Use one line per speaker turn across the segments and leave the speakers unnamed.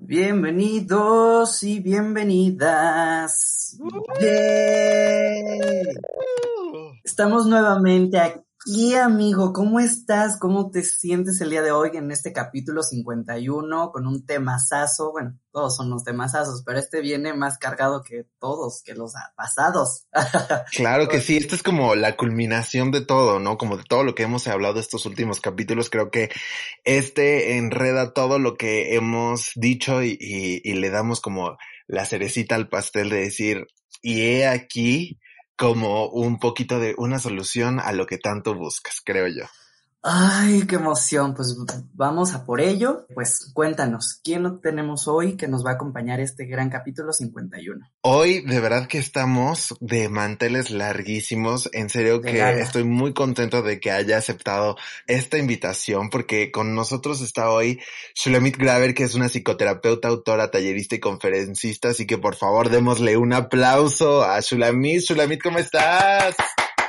Bienvenidos y bienvenidas. Estamos nuevamente aquí, amigo. ¿Cómo estás? ¿Cómo te sientes el día de hoy en este capítulo 51 con un temazazo? Bueno, todos son los temazazos, pero este viene más cargado que todos, que los pasados.
claro que sí, esta es como la culminación de todo, ¿no? Como de todo lo que hemos hablado estos últimos capítulos. Creo que este enreda todo lo que hemos dicho y, y le damos como la cerecita al pastel de decir, y he aquí como un poquito de una solución a lo que tanto buscas, creo yo.
Ay, qué emoción. Pues vamos a por ello. Pues cuéntanos, ¿quién tenemos hoy que nos va a acompañar este gran capítulo 51?
Hoy de verdad que estamos de manteles larguísimos. En serio que estoy muy contento de que haya aceptado esta invitación porque con nosotros está hoy Shulamit Graver, que es una psicoterapeuta, autora, tallerista y conferencista. Así que por favor démosle un aplauso a Shulamit. Shulamit, ¿cómo estás?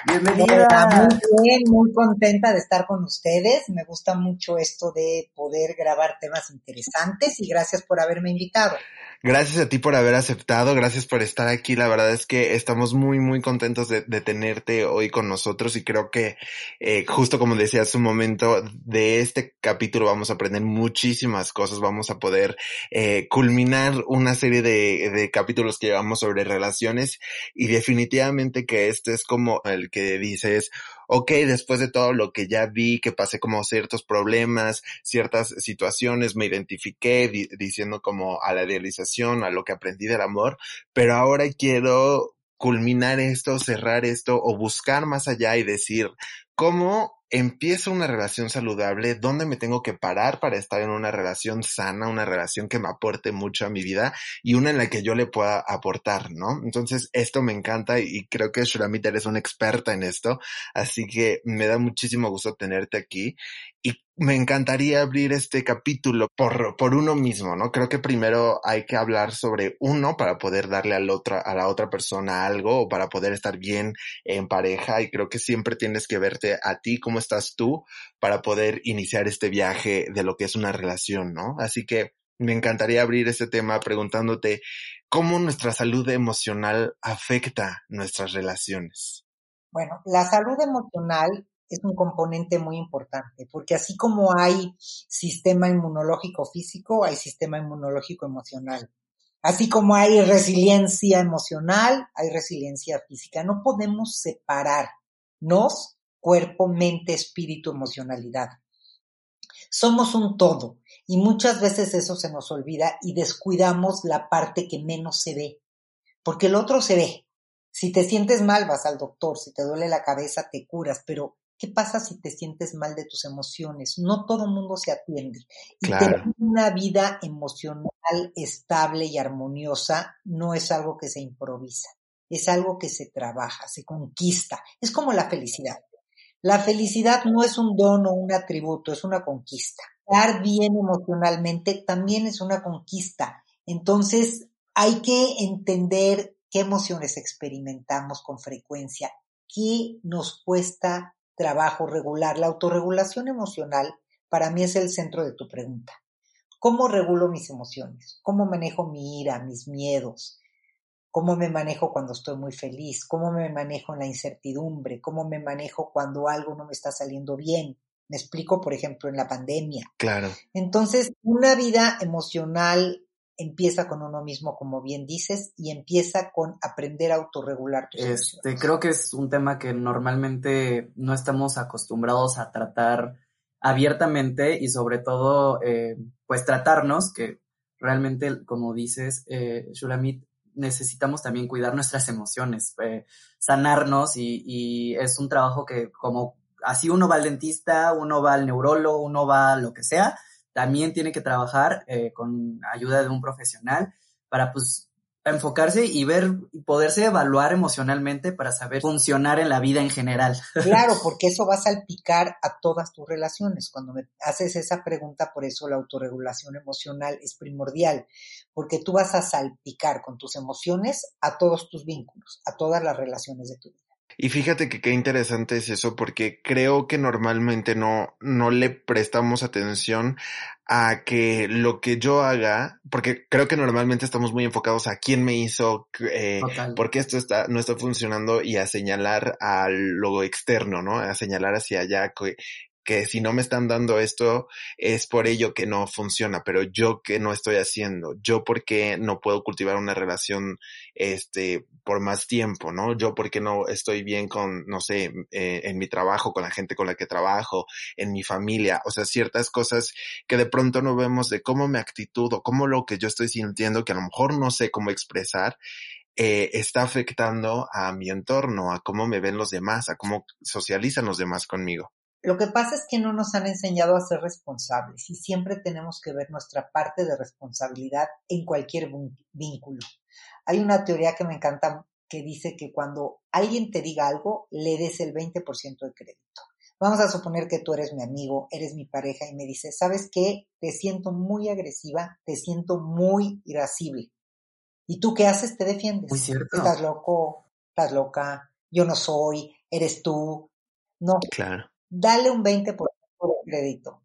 Bienvenida. Muy bien, muy contenta de estar con ustedes. Me gusta mucho esto de poder grabar temas interesantes y gracias por haberme invitado.
Gracias a ti por haber aceptado, gracias por estar aquí. La verdad es que estamos muy, muy contentos de, tenerte hoy con nosotros y creo que eh, justo como decía hace un momento, de este capítulo vamos a aprender muchísimas cosas, vamos a poder eh, culminar una serie de, de capítulos que llevamos sobre relaciones y definitivamente que este es como el que dices, ok, después de todo lo que ya vi, que pasé como ciertos problemas, ciertas situaciones, me identifiqué diciendo como a la idealización, a lo que aprendí del amor, pero ahora quiero culminar esto, cerrar esto o buscar más allá y decir, ¿cómo empiezo una relación saludable, dónde me tengo que parar para estar en una relación sana, una relación que me aporte mucho a mi vida y una en la que yo le pueda aportar, ¿no? Entonces, esto me encanta y creo que Shulamit eres una experta en esto, así que me da muchísimo gusto tenerte aquí y me encantaría abrir este capítulo por, por uno mismo, ¿no? Creo que primero hay que hablar sobre uno para poder darle al otra, a la otra persona algo o para poder estar bien en pareja y creo que siempre tienes que verte a ti, cómo estás tú para poder iniciar este viaje de lo que es una relación, ¿no? Así que me encantaría abrir este tema preguntándote cómo nuestra salud emocional afecta nuestras relaciones.
Bueno, la salud emocional es un componente muy importante, porque así como hay sistema inmunológico físico, hay sistema inmunológico emocional. Así como hay resiliencia emocional, hay resiliencia física. No podemos separarnos cuerpo, mente, espíritu, emocionalidad. Somos un todo y muchas veces eso se nos olvida y descuidamos la parte que menos se ve, porque el otro se ve. Si te sientes mal, vas al doctor, si te duele la cabeza, te curas, pero ¿Qué pasa si te sientes mal de tus emociones? No todo el mundo se atiende. Y tener una vida emocional estable y armoniosa no es algo que se improvisa, es algo que se trabaja, se conquista. Es como la felicidad. La felicidad no es un don o un atributo, es una conquista. Estar bien emocionalmente también es una conquista. Entonces, hay que entender qué emociones experimentamos con frecuencia, qué nos cuesta trabajo regular. La autorregulación emocional para mí es el centro de tu pregunta. ¿Cómo regulo mis emociones? ¿Cómo manejo mi ira, mis miedos? ¿Cómo me manejo cuando estoy muy feliz? ¿Cómo me manejo en la incertidumbre? ¿Cómo me manejo cuando algo no me está saliendo bien? Me explico, por ejemplo, en la pandemia.
Claro.
Entonces, una vida emocional empieza con uno mismo, como bien dices, y empieza con aprender a autorregular tus
este, Creo que es un tema que normalmente no estamos acostumbrados a tratar abiertamente y sobre todo, eh, pues tratarnos, que realmente, como dices, eh, Shulamit, necesitamos también cuidar nuestras emociones, eh, sanarnos y, y, es un trabajo que como así uno va al dentista, uno va al neurólogo, uno va a lo que sea, también tiene que trabajar eh, con ayuda de un profesional para pues enfocarse y ver y poderse evaluar emocionalmente para saber funcionar en la vida en general.
Claro, porque eso va a salpicar a todas tus relaciones. Cuando me haces esa pregunta, por eso la autorregulación emocional es primordial, porque tú vas a salpicar con tus emociones a todos tus vínculos, a todas las relaciones de tu vida.
Y fíjate que qué interesante es eso, porque creo que normalmente no, no le prestamos atención a que lo que yo haga, porque creo que normalmente estamos muy enfocados a quién me hizo, eh, por qué esto está, no está funcionando y a señalar a lo externo, ¿no? A señalar hacia allá que, que si no me están dando esto es por ello que no funciona, pero yo que no estoy haciendo, yo porque no puedo cultivar una relación este por más tiempo, ¿no? Yo porque no estoy bien con, no sé, eh, en mi trabajo, con la gente con la que trabajo, en mi familia, o sea, ciertas cosas que de pronto no vemos de cómo mi actitud o cómo lo que yo estoy sintiendo, que a lo mejor no sé cómo expresar, eh, está afectando a mi entorno, a cómo me ven los demás, a cómo socializan los demás conmigo.
Lo que pasa es que no nos han enseñado a ser responsables y siempre tenemos que ver nuestra parte de responsabilidad en cualquier vínculo. Hay una teoría que me encanta que dice que cuando alguien te diga algo, le des el 20% de crédito. Vamos a suponer que tú eres mi amigo, eres mi pareja y me dices, ¿sabes qué? Te siento muy agresiva, te siento muy irascible. ¿Y tú qué haces? Te defiendes.
Muy cierto.
Estás loco, estás loca, yo no soy, eres tú. No.
Claro
dale un 20% de crédito.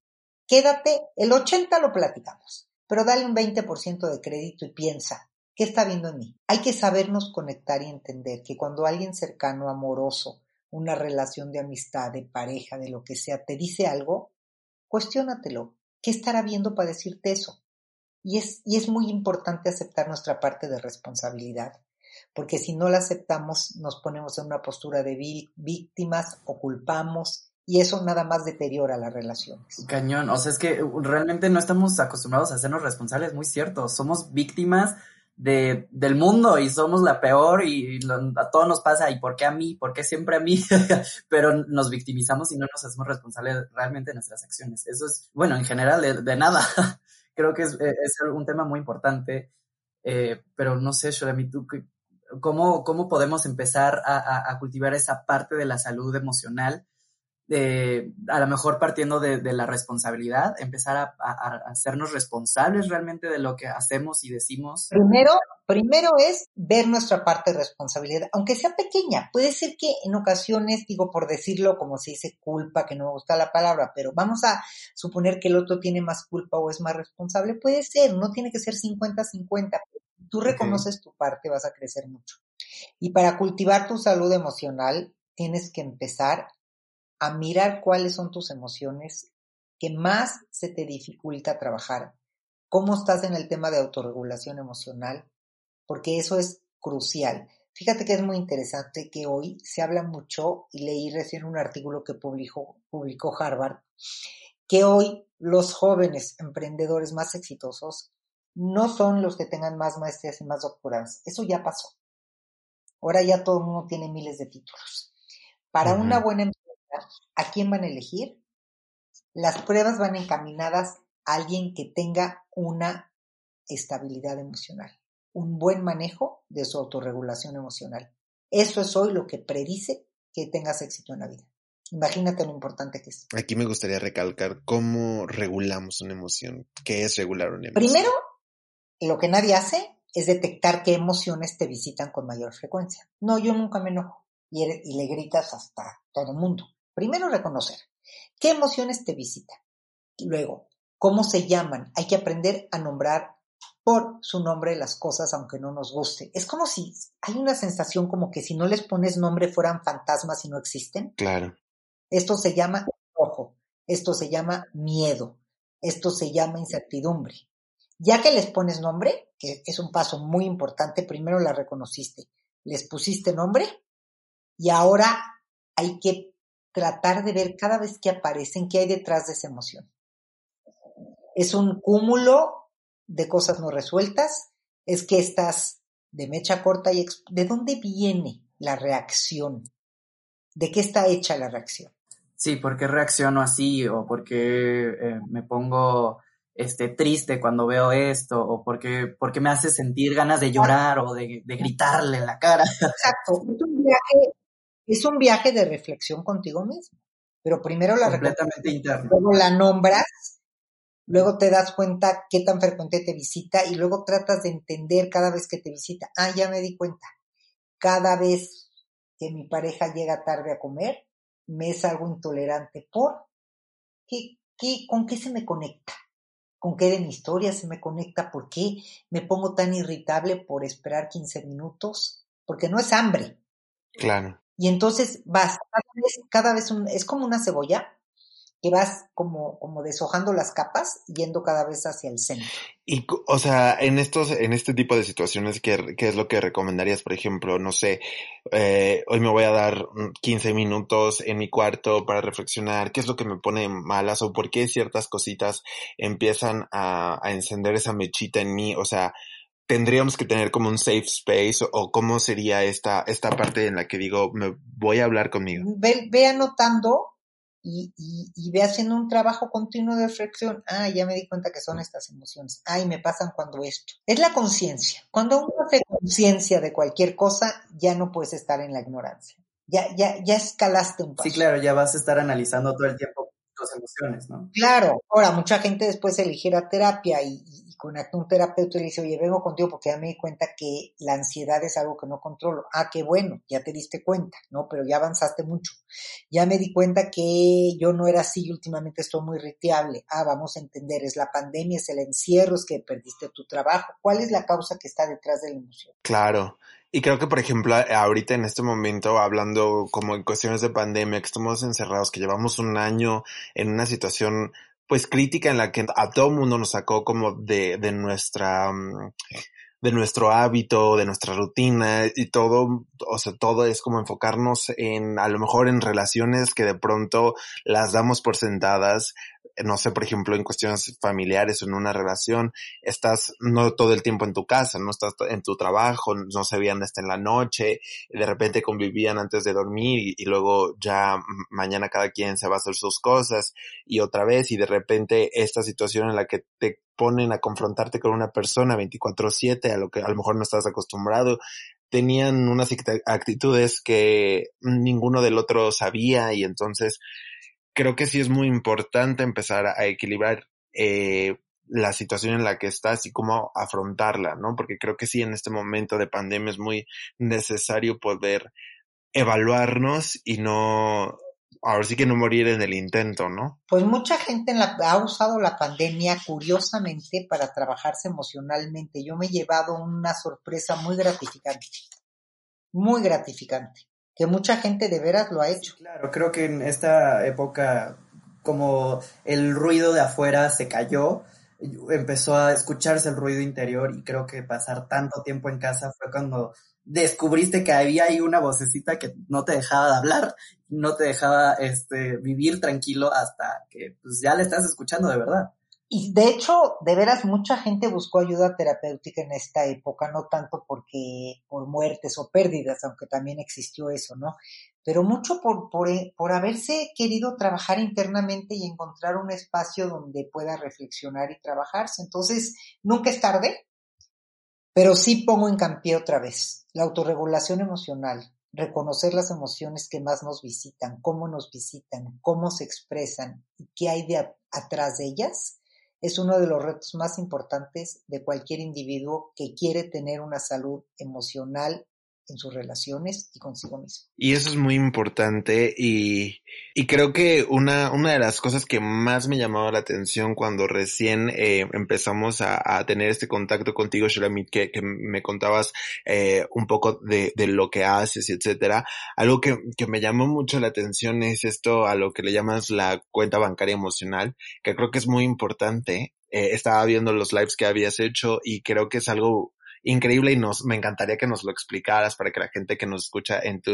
Quédate, el 80 lo platicamos, pero dale un 20% de crédito y piensa, ¿qué está viendo en mí? Hay que sabernos conectar y entender que cuando alguien cercano, amoroso, una relación de amistad, de pareja, de lo que sea, te dice algo, cuestiónatelo. ¿Qué estará viendo para decirte eso? Y es, y es muy importante aceptar nuestra parte de responsabilidad, porque si no la aceptamos nos ponemos en una postura de víctimas o culpamos y eso nada más deteriora las relaciones.
Cañón, o sea, es que realmente no estamos acostumbrados a hacernos responsables, muy cierto, somos víctimas de, del mundo y somos la peor y, a todos nos pasa, ¿y por qué a mí? ¿Por qué siempre a mí? Pero nos victimizamos y no nos hacemos responsables realmente de nuestras acciones. Eso es, bueno, en general, de, nada. Creo que es, eh, es, un tema muy importante, eh, pero no sé, Sholami, ¿tú cómo, cómo podemos empezar a, a cultivar esa parte de la salud emocional? De, a lo mejor partiendo de, la responsabilidad, empezar a, hacernos responsables realmente de lo que hacemos y decimos.
Primero, primero es ver nuestra parte de responsabilidad, aunque sea pequeña. Puede ser que en ocasiones, digo por decirlo como se dice culpa, que no me gusta la palabra, pero vamos a suponer que el otro tiene más culpa o es más responsable. Puede ser, no tiene que ser 50-50. Tú reconoces tu parte, vas a crecer mucho. Y para cultivar tu salud emocional, tienes que empezar a mirar cuáles son tus emociones que más se te dificulta trabajar, cómo estás en el tema de autorregulación emocional, porque eso es crucial. Fíjate que es muy interesante que hoy se habla mucho, y leí recién un artículo que publicó, publicó Harvard, que hoy los jóvenes emprendedores más exitosos no son los que tengan más maestrías y más doctorados. Eso ya pasó. Ahora ya todo el mundo tiene miles de títulos. Para una buena ¿A quién van a elegir? Las pruebas van encaminadas a alguien que tenga una estabilidad emocional, un buen manejo de su autorregulación emocional. Eso es hoy lo que predice que tengas éxito en la vida. Imagínate lo importante que es.
Aquí me gustaría recalcar cómo regulamos una emoción. ¿Qué es regular una emoción?
Primero, lo que nadie hace es detectar qué emociones te visitan con mayor frecuencia. No, yo nunca me enojo. Y, y le gritas hasta todo el mundo. Primero reconocer qué emociones te visitan. Luego, cómo se llaman. Hay que aprender a nombrar por su nombre las cosas aunque no nos guste. Es como si hay una sensación como que si no les pones nombre fueran fantasmas y no existen.
Claro.
Esto se llama ojo, esto se llama miedo, esto se llama incertidumbre. Ya que les pones nombre, que es un paso muy importante, primero la reconociste, les pusiste nombre y ahora hay que tratar de ver cada vez que aparecen qué hay detrás de esa emoción. Es un cúmulo de cosas no resueltas, es que estás de mecha corta y ¿de dónde viene la reacción? ¿De qué está hecha la reacción?
Sí, ¿por qué reacciono así? ¿O por qué eh, me pongo este, triste cuando veo esto, o porque, porque me hace sentir ganas de llorar o de, gritarle en la cara.
Exacto, es un viaje, es un viaje de reflexión contigo mismo, pero primero la
completamente interna.
Luego la nombras, luego te das cuenta qué tan frecuente te visita y luego tratas de entender cada vez que te visita. Ah, ya me di cuenta. Cada vez que mi pareja llega tarde a comer, me es algo intolerante por ¿qué, qué, con qué se me conecta con qué de mi historia se me conecta, por qué me pongo tan irritable por esperar 15 minutos, porque no es hambre.
Claro.
Y entonces vas, cada vez, es como una cebolla, que vas como, como deshojando las capas, yendo cada vez hacia el centro.
Y, o sea, en estos, en este tipo de situaciones, ¿qué, qué es lo que recomendarías? Por ejemplo, no sé, eh, hoy me voy a dar 15 minutos en mi cuarto para reflexionar, ¿qué es lo que me pone malas o por qué ciertas cositas empiezan a, a encender esa mechita en mí? O sea, tendríamos que tener como un safe space o, cómo sería esta, esta parte en la que digo, me voy a hablar conmigo.
Ve, ve anotando y, y, ve haciendo un trabajo continuo de reflexión. Ah, ya me di cuenta que son estas emociones. Ay, me pasan cuando esto. Es la conciencia. Cuando uno hace conciencia de cualquier cosa, ya no puedes estar en la ignorancia. Ya, ya, ya escalaste un paso.
Sí, claro, ya vas a estar analizando todo el tiempo tus emociones, ¿no?
Claro. Ahora, mucha gente después eligiera terapia y, con un terapeuta le dice, oye, vengo contigo porque ya me di cuenta que la ansiedad es algo que no controlo. Ah, qué bueno, ya te diste cuenta, ¿no? Pero ya avanzaste mucho. Ya me di cuenta que yo no era así y últimamente estoy muy irritable. Ah, vamos a entender, es la pandemia, es el encierro, es que perdiste tu trabajo. ¿Cuál es la causa que está detrás de la emoción?
Claro. Y creo que, por ejemplo, ahorita en este momento, hablando como en cuestiones de pandemia, que estamos encerrados, que llevamos un año en una situación pues crítica en la que a todo mundo nos sacó como de, de nuestra, mm, de nuestro hábito, de nuestra rutina y todo, o sea, todo es como enfocarnos en, a lo mejor en relaciones que de pronto las damos por sentadas, no sé, por ejemplo, en cuestiones familiares o en una relación, estás no todo el tiempo en tu casa, no estás en tu trabajo, no se veían hasta en la noche, de repente convivían antes de dormir y, luego ya mañana cada quien se va a hacer sus cosas y otra vez y de repente esta situación en la que te ponen a confrontarte con una persona 24/7 a lo que a lo mejor no estás acostumbrado, tenían unas actitudes que ninguno del otro sabía y entonces creo que sí es muy importante empezar a, equilibrar eh, la situación en la que estás y cómo afrontarla, ¿no? Porque creo que sí, en este momento de pandemia es muy necesario poder evaluarnos y no, ahora sí que no morir en el intento, ¿no?
Pues mucha gente ha usado la pandemia curiosamente para trabajarse emocionalmente. Yo me he llevado una sorpresa muy gratificante, muy gratificante que mucha gente de veras lo ha hecho.
claro, creo que en esta época, como el ruido de afuera se cayó, empezó a escucharse el ruido interior y creo que pasar tanto tiempo en casa fue cuando descubriste que había ahí una vocecita que no te dejaba de hablar, no te dejaba este, vivir tranquilo hasta que pues, ya le estás escuchando de verdad.
De hecho, de veras, mucha gente buscó ayuda terapéutica en esta época, no tanto porque por muertes o pérdidas, aunque también existió eso, ¿no? Pero mucho por, por, por haberse querido trabajar internamente y encontrar un espacio donde pueda reflexionar y trabajarse. Entonces, nunca es tarde, pero sí pongo en campi otra vez la autorregulación emocional, reconocer las emociones que más nos visitan, cómo nos visitan, cómo se expresan y qué hay de atrás de ellas es uno de los retos más importantes de cualquier individuo que quiere tener una salud emocional en sus relaciones y consigo mismo.
Y eso es muy importante y, y creo que una, una de las cosas que más me llamaba la atención cuando recién eh, empezamos a, a, tener este contacto contigo, Shalamit, que, que me contabas eh, un poco de, de, lo que haces, etcétera, algo que, que me llamó mucho la atención es esto a lo que le llamas la cuenta bancaria emocional, que creo que es muy importante. Eh, estaba viendo los lives que habías hecho y creo que es algo increíble y nos, me encantaría que nos lo explicaras para que la gente que nos escucha en tu.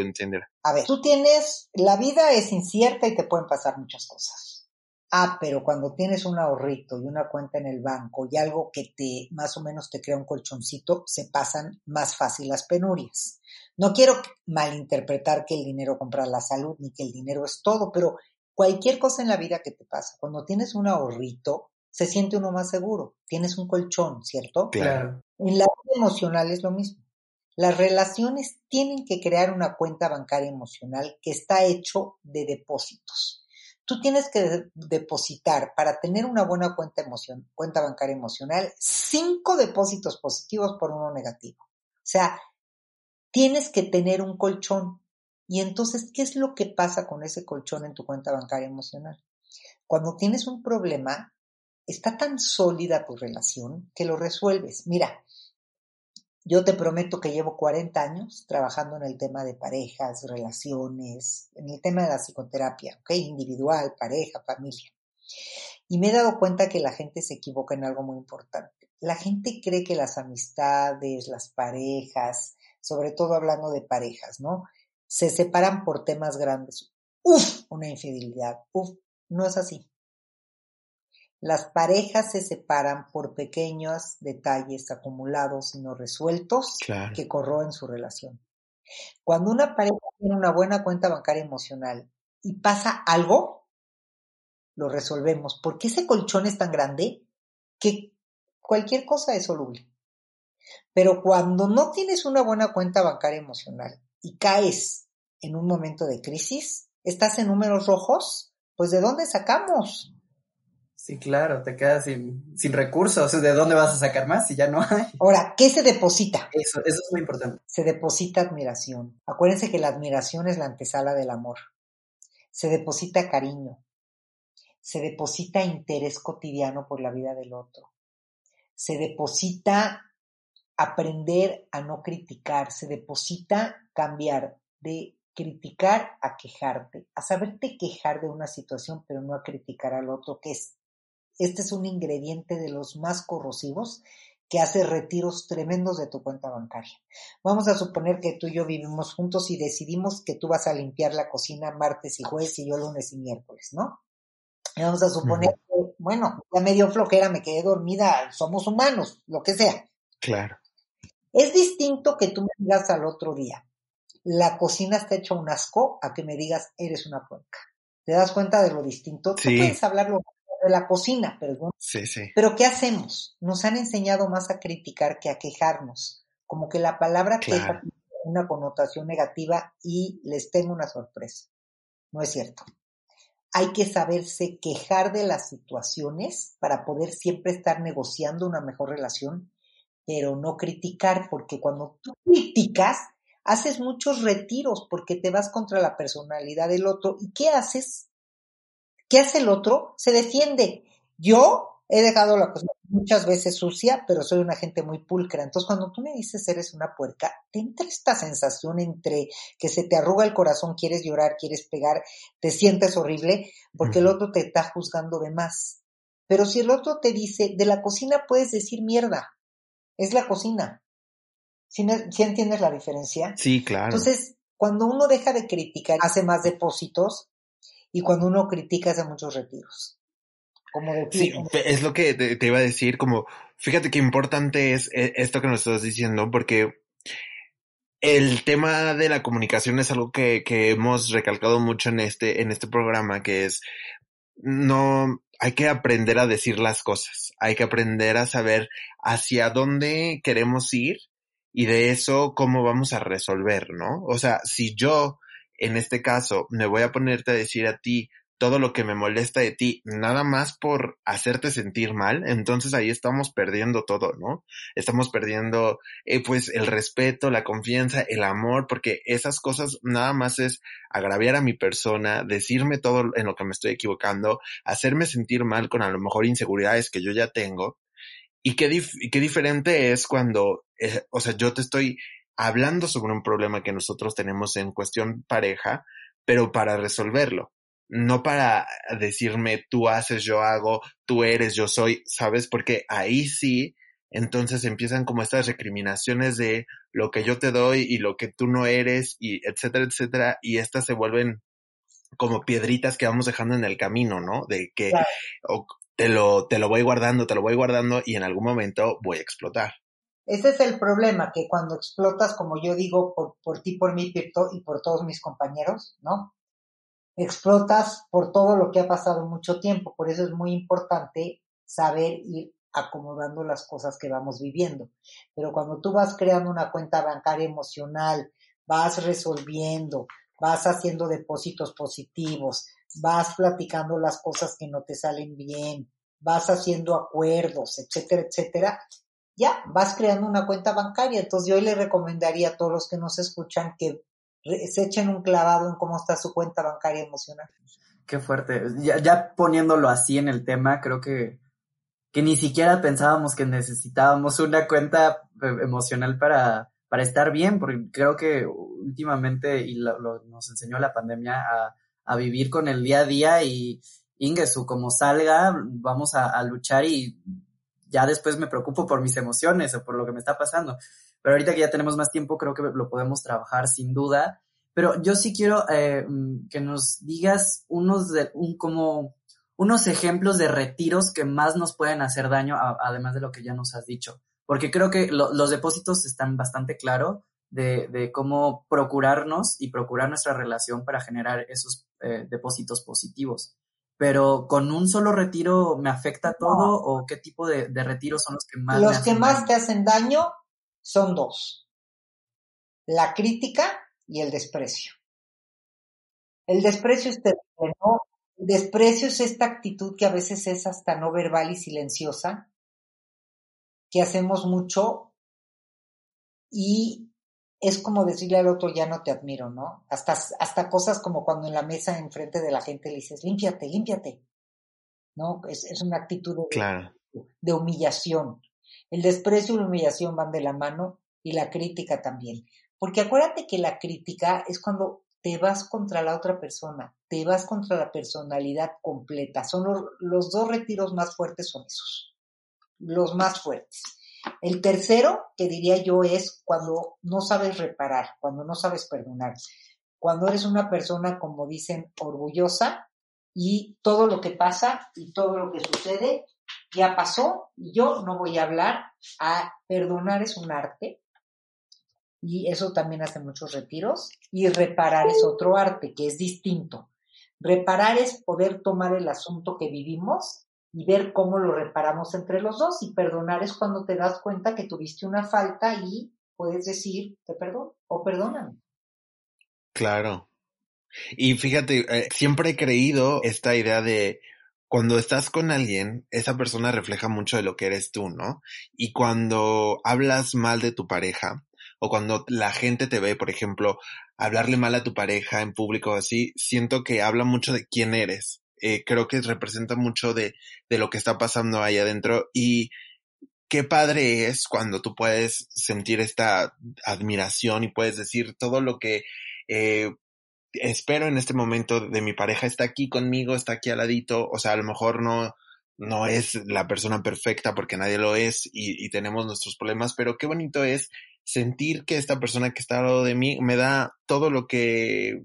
A ver, tú tienes, la vida es incierta y te pueden pasar muchas cosas. Ah, pero cuando tienes un ahorrito y una cuenta en el banco y algo que te más o menos te crea un colchoncito, se pasan más fácil las penurias. No quiero malinterpretar que el dinero compra la salud ni que el dinero es todo, pero cualquier cosa en la vida que te pasa, cuando tienes un ahorrito, se siente uno más seguro. Tienes un colchón, ¿cierto?
Claro.
En la vida emocional es lo mismo. Las relaciones tienen que crear una cuenta bancaria emocional que está hecho de depósitos. Tú tienes que depositar para tener una buena cuenta, emoción, cuenta bancaria emocional cinco depósitos positivos por uno negativo. O sea, tienes que tener un colchón. Y entonces, ¿qué es lo que pasa con ese colchón en tu cuenta bancaria emocional? Cuando tienes un problema, está tan sólida tu relación que lo resuelves. Mira, yo te prometo que llevo 40 años trabajando en el tema de parejas, relaciones, en el tema de la psicoterapia, ¿ok? Individual, pareja, familia. Y me he dado cuenta que la gente se equivoca en algo muy importante. La gente cree que las amistades, las parejas, sobre todo hablando de parejas, ¿no? Se separan por temas grandes. Uf, una infidelidad. Uf, no es así. Las parejas se separan por pequeños detalles acumulados y no resueltos que corroen su relación. Cuando una pareja tiene una buena cuenta bancaria emocional y pasa algo, lo resolvemos, porque ese colchón es tan grande que cualquier cosa es soluble. Pero cuando no tienes una buena cuenta bancaria emocional y caes en un momento de crisis, estás en números rojos, pues ¿de dónde sacamos?
Sí, claro, te quedas sin, sin recursos. ¿De dónde vas a sacar más si ya no hay?
Ahora, ¿qué se deposita?
Eso, eso es muy importante.
Se deposita admiración. Acuérdense que la admiración es la antesala del amor. Se deposita cariño. Se deposita interés cotidiano por la vida del otro. Se deposita aprender a no criticar. Se deposita cambiar de criticar a quejarte, a saberte quejar de una situación, pero no a criticar al otro, que es este es un ingrediente de los más corrosivos que hace retiros tremendos de tu cuenta bancaria. Vamos a suponer que tú y yo vivimos juntos y decidimos que tú vas a limpiar la cocina martes y jueves y yo lunes y miércoles, ¿no? Y vamos a suponer que, bueno, ya medio flojera, me quedé dormida, somos humanos, lo que sea.
Claro.
Es distinto que tú me digas al otro día, la cocina está hecha un asco, a que me digas, eres una puerca. ¿Te das cuenta de lo distinto? Tú puedes hablarlo de la cocina, pero
Sí, sí.
Pero ¿qué hacemos? Nos han enseñado más a criticar que a quejarnos. Como que la palabra queja tiene una connotación negativa y les tengo una sorpresa. No es cierto. Hay que saberse quejar de las situaciones para poder siempre estar negociando una mejor relación, pero no criticar, porque cuando tú criticas, haces muchos retiros porque te vas contra la personalidad del otro. ¿Y qué haces? ¿Qué hace el otro? Se defiende. Yo he dejado la cosa muchas veces sucia, pero soy una gente muy pulcra. Entonces, cuando tú me dices eres una puerca, te entra esta sensación entre que se te arruga el corazón, quieres llorar, quieres pegar, te sientes horrible, porque el otro te está juzgando de más. Pero si el otro te dice, de la cocina puedes decir mierda, es la cocina. ¿Sí, ¿Sí entiendes la diferencia?
Sí, claro.
Entonces, cuando uno deja de criticar, hace más depósitos, y cuando uno critica hace muchos retiros. Como
sí, es lo que te, iba a decir, como, fíjate qué importante es eh, esto que nos estás diciendo, porque el tema de la comunicación es algo que, que hemos recalcado mucho en este, en este programa, que es, no, hay que aprender a decir las cosas, hay que aprender a saber hacia dónde queremos ir y de eso cómo vamos a resolver, ¿no? O sea, si yo en este caso, me voy a ponerte a decir a ti todo lo que me molesta de ti, nada más por hacerte sentir mal, entonces ahí estamos perdiendo todo, ¿no? Estamos perdiendo, eh, pues, el respeto, la confianza, el amor, porque esas cosas nada más es agraviar a mi persona, decirme todo en lo que me estoy equivocando, hacerme sentir mal con a lo mejor inseguridades que yo ya tengo. Y qué, qué diferente es cuando, eh, o sea, yo te estoy hablando sobre un problema que nosotros tenemos en cuestión pareja, pero para resolverlo. No para decirme tú haces, yo hago, tú eres, yo soy, ¿sabes? Porque ahí sí, entonces empiezan como estas recriminaciones de lo que yo te doy y lo que tú no eres y etcétera, etcétera, y estas se vuelven como piedritas que vamos dejando en el camino, ¿no? De que te lo, te lo voy guardando, te lo voy guardando y en algún momento voy a explotar.
Ese es el problema, que cuando explotas, como yo digo, por, ti, por mí y por todos mis compañeros, ¿no? Explotas por todo lo que ha pasado mucho tiempo. Por eso es muy importante saber ir acomodando las cosas que vamos viviendo. Pero cuando tú vas creando una cuenta bancaria emocional, vas resolviendo, vas haciendo depósitos positivos, vas platicando las cosas que no te salen bien, vas haciendo acuerdos, etcétera, etcétera, ya vas creando una cuenta bancaria. Entonces yo le recomendaría a todos los que nos escuchan que se echen un clavado en cómo está su cuenta bancaria emocional.
Qué fuerte. Ya, ya poniéndolo así en el tema, creo que, que ni siquiera pensábamos que necesitábamos una cuenta eh, emocional para, para estar bien, porque creo que últimamente, y lo, nos enseñó la pandemia, a, vivir con el día a día y Ingesu, como salga, vamos a, luchar y ya después me preocupo por mis emociones o por lo que me está pasando. Pero ahorita que ya tenemos más tiempo, creo que lo podemos trabajar sin duda. Pero yo sí quiero eh, mm, que nos digas unos de, un, como unos ejemplos de retiros que más nos pueden hacer daño, además de lo que ya nos has dicho. Porque creo que lo, los depósitos están bastante claros de, de, cómo procurarnos y procurar nuestra relación para generar esos eh, depósitos positivos. Pero con un solo retiro me afecta todo o qué tipo de, de retiros son los que más
los que más daño? te hacen daño son dos. La crítica y el desprecio. El desprecio es terreno, el desprecio es esta actitud que a veces es hasta no verbal y silenciosa, que hacemos mucho y es como decirle al otro ya no te admiro, ¿no? Hasta, hasta cosas como cuando en la mesa enfrente de la gente le dices, límpiate, límpiate, ¿no? Es, es una actitud de,
claro.
de humillación. El desprecio y la humillación van de la mano y la crítica también. Porque acuérdate que la crítica es cuando te vas contra la otra persona, te vas contra la personalidad completa. Son los, los dos retiros más fuertes son esos, los más fuertes. El tercero, que diría yo, es cuando no sabes reparar, cuando no sabes perdonar, cuando eres una persona, como dicen, orgullosa y todo lo que pasa y todo lo que sucede ya pasó y yo no voy a hablar. A perdonar es un arte, y eso también hace muchos retiros. Y reparar es otro arte que es distinto. Reparar es poder tomar el asunto que vivimos y ver cómo lo reparamos entre los dos. Y perdonar es cuando te das cuenta que tuviste una falta y puedes decir te perdono o perdóname.
Claro. Y fíjate, eh, siempre he creído esta idea de cuando estás con alguien, esa persona refleja mucho de lo que eres tú, ¿no? Y cuando hablas mal de tu pareja, o cuando la gente te ve, por ejemplo, hablarle mal a tu pareja en público así, siento que habla mucho de quién eres. Eh, creo que representa mucho de, de lo que está pasando ahí adentro y qué padre es cuando tú puedes sentir esta admiración y puedes decir todo lo que eh, espero en este momento de mi pareja está aquí conmigo, está aquí al ladito, o sea, a lo mejor no, no es la persona perfecta porque nadie lo es y, y tenemos nuestros problemas, pero qué bonito es sentir que esta persona que está al lado de mí me da todo lo que,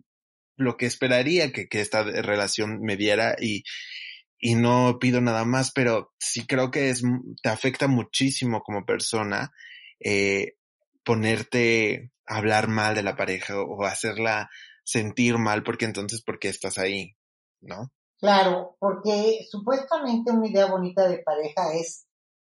lo que esperaría que, que esta relación me diera y, y no pido nada más, pero sí creo que es, te afecta muchísimo como persona, eh, ponerte a hablar mal de la pareja o hacerla sentir mal porque entonces, ¿por qué estás ahí? ¿No?
Claro, porque supuestamente una idea bonita de pareja es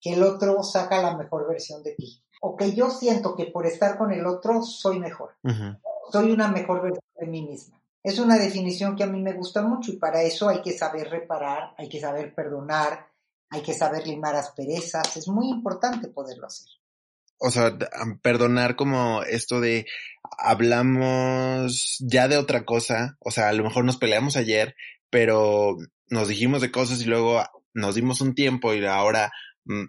que el otro saca la mejor versión de ti o que yo siento que por estar con el otro soy mejor. Uh -huh. Soy una mejor versión de mí misma. Es una definición que a mí me gusta mucho y para eso hay que saber reparar, hay que saber perdonar, hay que saber limar asperezas. Es muy importante poderlo hacer.
O sea, perdonar como esto de hablamos ya de otra cosa, o sea, a lo mejor nos peleamos ayer, pero nos dijimos de cosas y luego nos dimos un tiempo y ahora mm,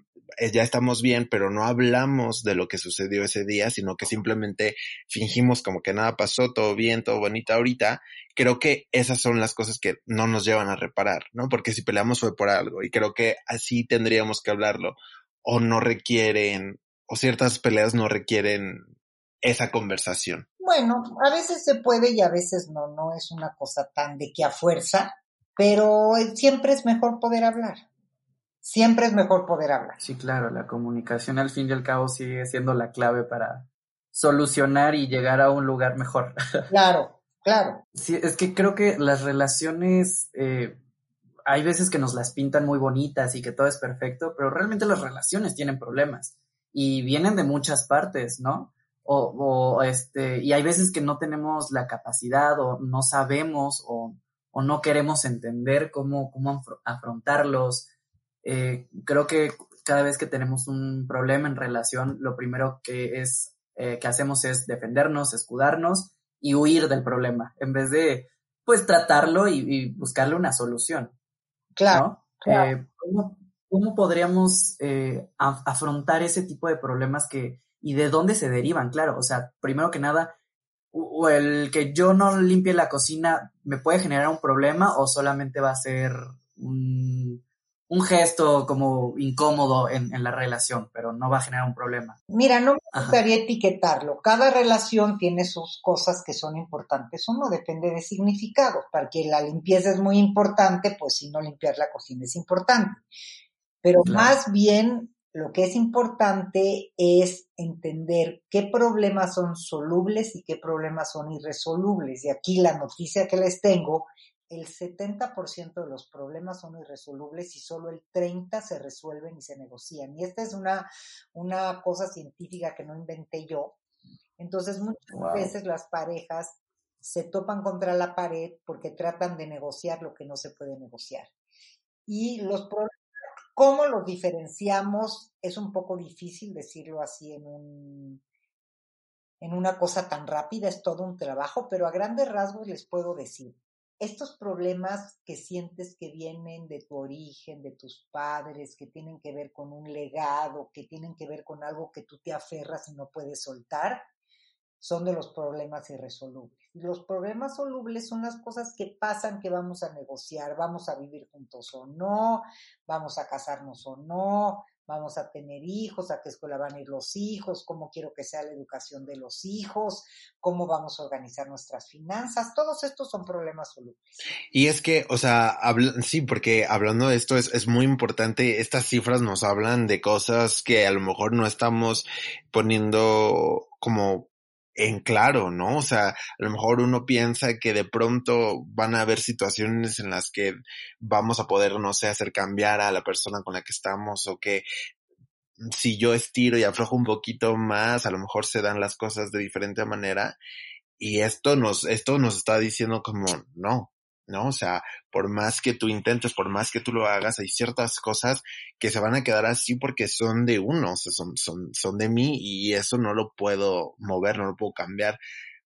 ya estamos bien, pero no hablamos de lo que sucedió ese día, sino que simplemente fingimos como que nada pasó, todo bien, todo bonito ahorita, creo que esas son las cosas que no nos llevan a reparar, ¿no? Porque si peleamos fue por algo y creo que así tendríamos que hablarlo o no requieren, o ciertas peleas no requieren esa conversación.
Bueno, a veces se puede y a veces no, no es una cosa tan de que a fuerza, pero siempre es mejor poder hablar siempre es mejor poder hablar.
Sí, claro, la comunicación al fin y al cabo sigue siendo la clave para solucionar y llegar a un lugar mejor.
Claro, claro.
Sí, es que creo que las relaciones, eh, hay veces que nos las pintan muy bonitas y que todo es perfecto, pero realmente las relaciones tienen problemas y vienen de muchas partes, ¿no? O, o este, y hay veces que no tenemos la capacidad o no sabemos o, o no queremos entender cómo, cómo afrontarlos. Eh, creo que cada vez que tenemos un problema en relación, lo primero que es eh, que hacemos es defendernos, escudarnos y huir del problema, en vez de pues tratarlo y, buscarle una solución.
Claro.
Eh, ¿cómo, podríamos eh, afrontar ese tipo de problemas que y de dónde se derivan? Claro, o sea, primero que nada, o el que yo no limpie la cocina me puede generar un problema o solamente va a ser un, un gesto como incómodo en, en, la relación, pero no va a generar un problema.
Mira, no me gustaría etiquetarlo. Cada relación tiene sus cosas que son importantes. Uno depende de significado. Para que la limpieza es muy importante, pues si no limpiar la cocina es importante. Pero más bien lo que es importante es entender qué problemas son solubles y qué problemas son irresolubles. Y aquí la noticia que les tengo el 70% de los problemas son irresolubles y solo el 30% se resuelven y se negocian. Y esta es una, una cosa científica que no inventé yo. Entonces, muchas veces las parejas se topan contra la pared porque tratan de negociar lo que no se puede negociar. Y los problemas, ¿cómo los diferenciamos? Es un poco difícil decirlo así en un, en una cosa tan rápida, es todo un trabajo, pero a grandes rasgos les puedo decir estos problemas que sientes que vienen de tu origen, de tus padres, que tienen que ver con un legado, que tienen que ver con algo que tú te aferras y no puedes soltar, son de los problemas irresolubles. Los problemas solubles son las cosas que pasan que vamos a negociar, vamos a vivir juntos o no, vamos a casarnos o no, vamos a tener hijos, a qué escuela van a ir los hijos, cómo quiero que sea la educación de los hijos, cómo vamos a organizar nuestras finanzas, todos estos son problemas solubles.
Y es que, o sea, sí, porque hablando de esto es, es muy importante, estas cifras nos hablan de cosas que a lo mejor no estamos poniendo como en claro, ¿no? O sea, a lo mejor uno piensa que de pronto van a haber situaciones en las que vamos a poder, no sé, hacer cambiar a la persona con la que estamos o que si yo estiro y aflojo un poquito más, a lo mejor se dan las cosas de diferente manera. Y esto nos, esto nos está diciendo como, no, ¿no? O sea, por más que tú intentes, por más que tú lo hagas, hay ciertas cosas que se van a quedar así porque son de uno, o sea, son, son, son de mí y eso no lo puedo mover, no lo puedo cambiar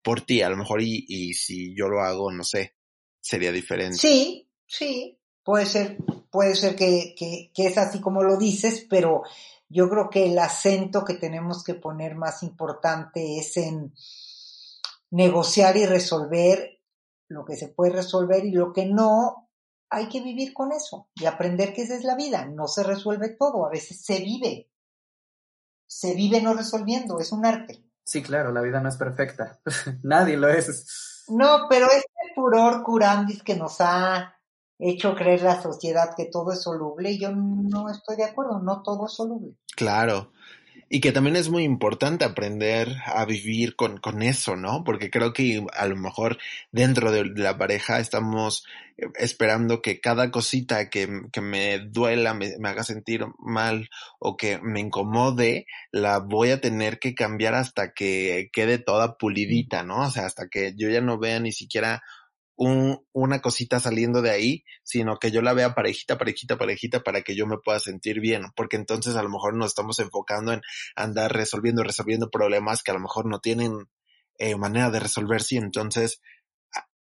por ti, a lo mejor y, y si yo lo hago, no sé, sería diferente.
Sí, sí, puede ser, puede ser que, que, que es así como lo dices, pero yo creo que el acento que tenemos que poner más importante es en negociar y resolver lo que se puede resolver y lo que no, hay que vivir con eso y aprender que esa es la vida. No se resuelve todo, a veces se vive. Se vive no resolviendo, es un arte.
Sí, claro, la vida no es perfecta. Nadie lo es.
No, pero este furor curandis que nos ha hecho creer la sociedad que todo es soluble, yo no estoy de acuerdo, no todo es soluble.
Claro. Y que también es muy importante aprender a vivir con, con eso, ¿no? Porque creo que a lo mejor dentro de la pareja estamos eh, esperando que cada cosita que, que me duela, me, me, haga sentir mal o que me incomode, la voy a tener que cambiar hasta que quede toda pulidita, ¿no? O sea, hasta que yo ya no vea ni siquiera un, una cosita saliendo de ahí, sino que yo la vea parejita, parejita, parejita para que yo me pueda sentir bien, porque entonces a lo mejor nos estamos enfocando en andar resolviendo, resolviendo problemas que a lo mejor no tienen eh, manera de resolverse y entonces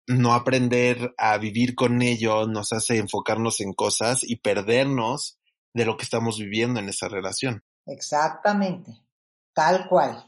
no aprender a vivir con ello nos hace enfocarnos en cosas y perdernos de lo que estamos viviendo en esa relación.
Exactamente, tal cual.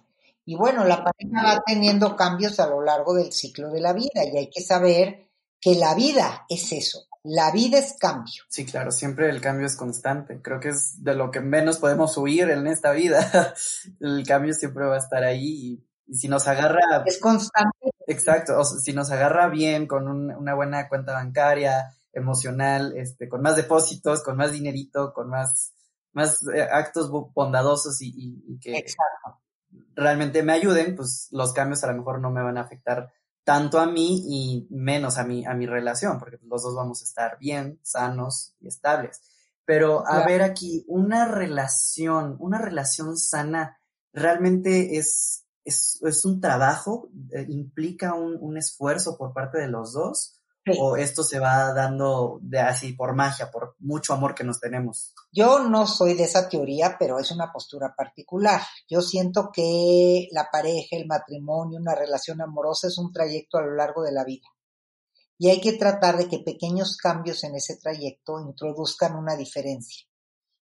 Y bueno, la pareja va teniendo cambios a lo largo del ciclo de la vida y hay que saber que la vida es eso, la vida es cambio.
Sí, claro, siempre el cambio es constante. Creo que es de lo que menos podemos huir en esta vida. el cambio siempre va a estar ahí y, si nos agarra...
Es constante.
Exacto, o si nos agarra bien con una buena cuenta bancaria, emocional, este, con más depósitos, con más dinerito, con más, más eh, actos bondadosos y, y, y que...
Exacto
realmente me ayuden, pues los cambios a lo mejor no me van a afectar tanto a mí y menos a mi, a mi relación, porque los dos vamos a estar bien, sanos y estables. Pero a ver aquí, una relación, una relación sana, realmente es, es, es un trabajo, eh, implica un, un, esfuerzo por parte de los dos, o esto se va dando de así por magia, por mucho amor que nos tenemos.
Yo no soy de esa teoría, pero es una postura particular. Yo siento que la pareja, el matrimonio, una relación amorosa es un trayecto a lo largo de la vida. Y hay que tratar de que pequeños cambios en ese trayecto introduzcan una diferencia,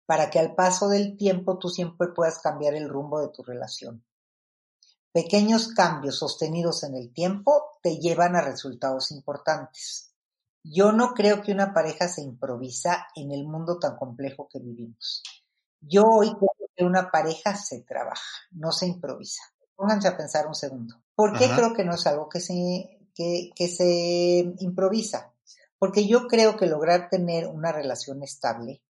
para que al paso del tiempo tú siempre puedas cambiar el rumbo de tu relación. Pequeños cambios sostenidos en el tiempo te llevan a resultados importantes. Yo no creo que una pareja se improvisa en el mundo tan complejo que vivimos. Yo hoy creo que una pareja se trabaja, no se improvisa. Pónganse a pensar un segundo. ¿Por qué creo que no es algo que se, que, que se improvisa? Porque yo creo que lograr tener una relación estable